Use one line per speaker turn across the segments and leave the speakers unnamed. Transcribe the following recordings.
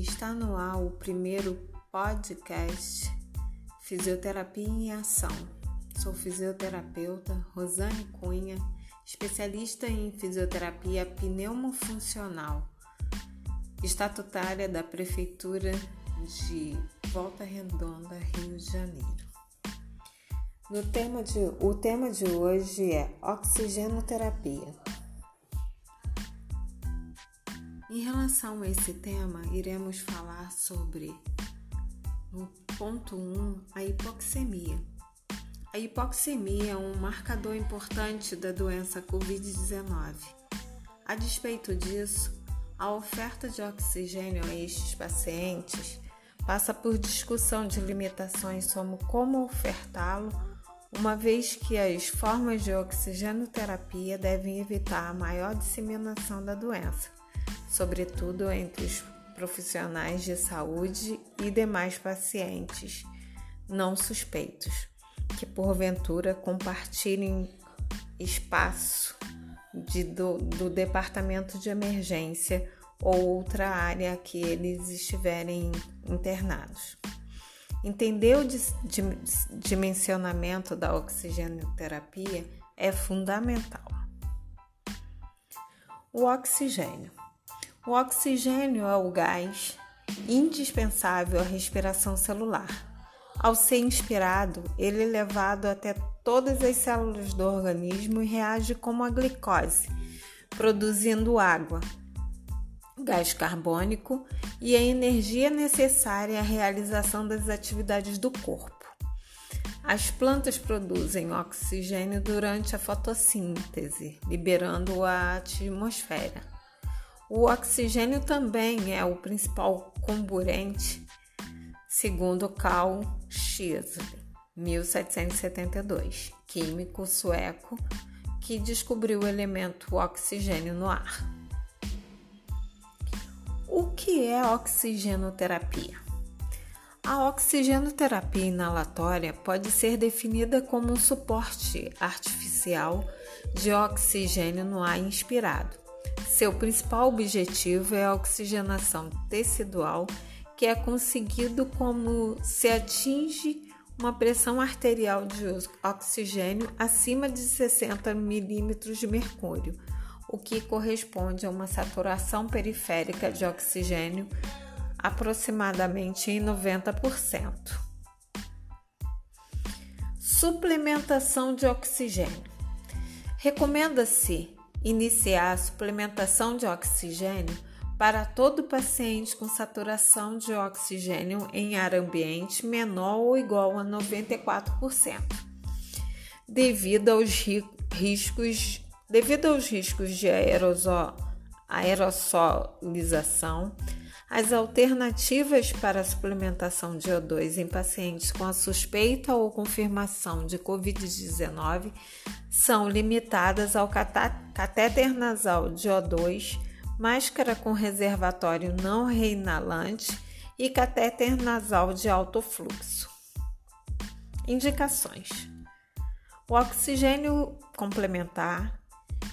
Está no ar o primeiro podcast Fisioterapia em Ação. Sou fisioterapeuta Rosane Cunha, especialista em fisioterapia pneumofuncional, estatutária da Prefeitura de Volta Redonda, Rio de Janeiro. No tema de, o tema de hoje é oxigenoterapia. Em relação a esse tema, iremos falar sobre, no ponto 1, um, a hipoxemia. A hipoxemia é um marcador importante da doença Covid-19. A despeito disso, a oferta de oxigênio a estes pacientes passa por discussão de limitações sobre como ofertá-lo, uma vez que as formas de oxigenoterapia devem evitar a maior disseminação da doença sobretudo entre os profissionais de saúde e demais pacientes não suspeitos, que porventura compartilhem espaço de, do, do departamento de emergência ou outra área que eles estiverem internados. Entender o dimensionamento da oxigenoterapia é fundamental. O oxigênio. O oxigênio é o gás indispensável à respiração celular. Ao ser inspirado, ele é levado até todas as células do organismo e reage como a glicose, produzindo água, gás carbônico e a energia necessária à realização das atividades do corpo. As plantas produzem oxigênio durante a fotossíntese, liberando a atmosfera. O oxigênio também é o principal comburente, segundo Carl Schizler, 1772, químico sueco que descobriu o elemento oxigênio no ar. O que é oxigenoterapia? A oxigenoterapia inalatória pode ser definida como um suporte artificial de oxigênio no ar inspirado seu principal objetivo é a oxigenação tecidual, que é conseguido como se atinge uma pressão arterial de oxigênio acima de 60 milímetros de mercúrio, o que corresponde a uma saturação periférica de oxigênio aproximadamente em 90%. Suplementação de oxigênio. Recomenda-se iniciar a suplementação de oxigênio para todo paciente com saturação de oxigênio em ar ambiente menor ou igual a 94%, devido aos riscos, devido aos riscos de aerosol, aerosolização as alternativas para a suplementação de O2 em pacientes com a suspeita ou confirmação de Covid-19 são limitadas ao catéter nasal de O2, máscara com reservatório não reinalante e catéter nasal de alto fluxo. Indicações: o oxigênio complementar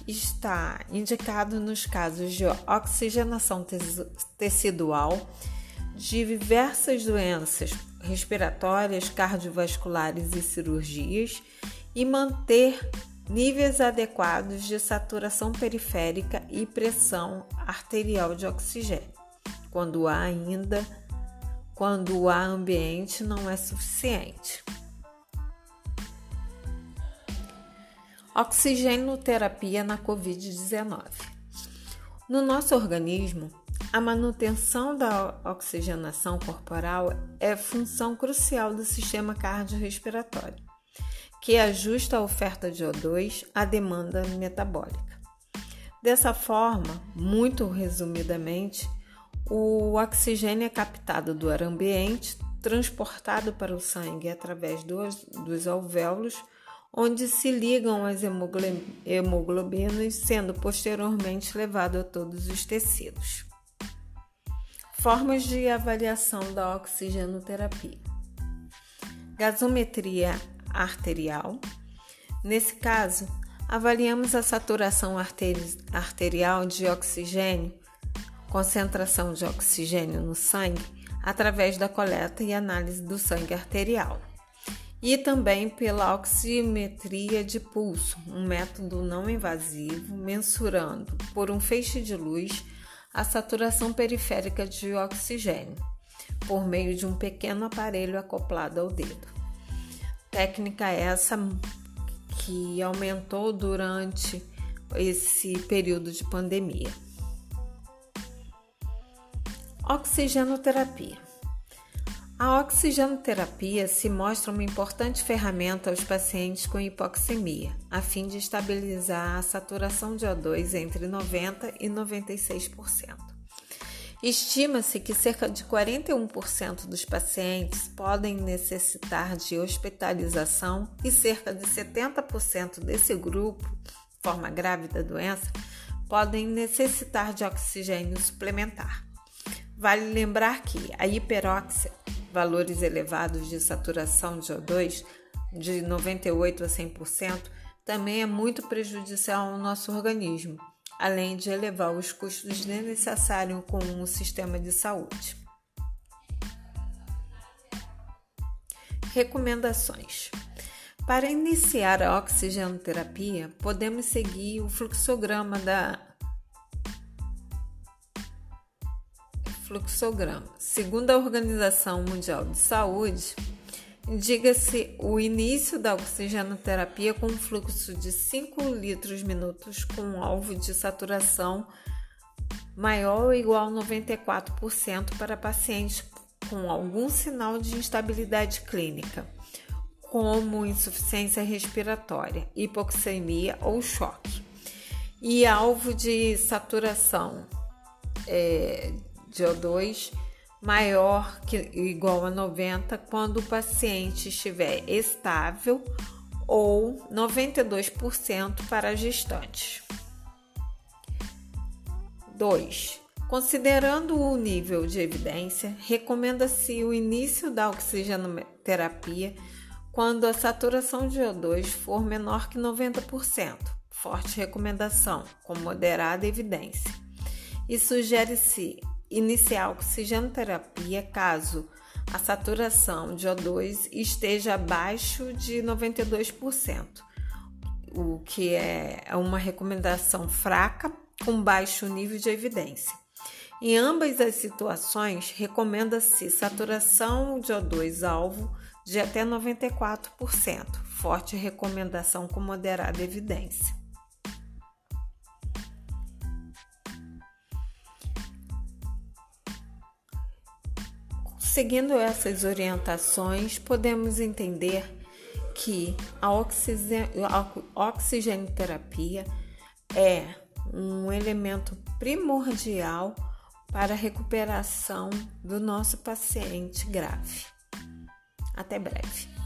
está indicado nos casos de oxigenação tecidual de diversas doenças respiratórias, cardiovasculares e cirurgias e manter níveis adequados de saturação periférica e pressão arterial de oxigênio, quando há ainda quando o ambiente não é suficiente. Oxigenoterapia na Covid-19. No nosso organismo, a manutenção da oxigenação corporal é função crucial do sistema cardiorrespiratório, que ajusta a oferta de O2 à demanda metabólica. Dessa forma, muito resumidamente, o oxigênio é captado do ar ambiente, transportado para o sangue através dos, dos alvéolos onde se ligam as hemoglobinas, sendo posteriormente levado a todos os tecidos. Formas de avaliação da oxigenoterapia: gasometria arterial. Nesse caso, avaliamos a saturação arterial de oxigênio concentração de oxigênio no sangue através da coleta e análise do sangue arterial. E também pela oximetria de pulso, um método não invasivo mensurando por um feixe de luz a saturação periférica de oxigênio por meio de um pequeno aparelho acoplado ao dedo. Técnica essa que aumentou durante esse período de pandemia. Oxigenoterapia. A oxigenoterapia se mostra uma importante ferramenta aos pacientes com hipoxemia, a fim de estabilizar a saturação de O2 entre 90% e 96%. Estima-se que cerca de 41% dos pacientes podem necessitar de hospitalização e cerca de 70% desse grupo, forma grave da doença, podem necessitar de oxigênio suplementar. Vale lembrar que a hiperóxia, valores elevados de saturação de O2 de 98 a 100%, também é muito prejudicial ao nosso organismo além de elevar os custos desnecessários com o sistema de saúde. Recomendações: Para iniciar a oxigenoterapia, podemos seguir o fluxograma da fluxograma. Segundo a Organização Mundial de Saúde, Diga-se o início da oxigenoterapia com um fluxo de 5 litros minutos com um alvo de saturação maior ou igual a 94% para pacientes com algum sinal de instabilidade clínica, como insuficiência respiratória, hipoxemia ou choque, e alvo de saturação é, de O2 maior que igual a 90 quando o paciente estiver estável ou 92% para gestantes. 2. Considerando o nível de evidência, recomenda-se o início da oxigenoterapia quando a saturação de O2 for menor que 90%. Forte recomendação, com moderada evidência. E sugere-se iniciar oxigenoterapia caso a saturação de O2 esteja abaixo de 92%, o que é uma recomendação fraca com baixo nível de evidência. Em ambas as situações, recomenda-se saturação de O2 alvo de até 94%, forte recomendação com moderada evidência. Seguindo essas orientações, podemos entender que a, oxigenoterapia é um elemento primordial para a recuperação do nosso paciente grave. Até breve.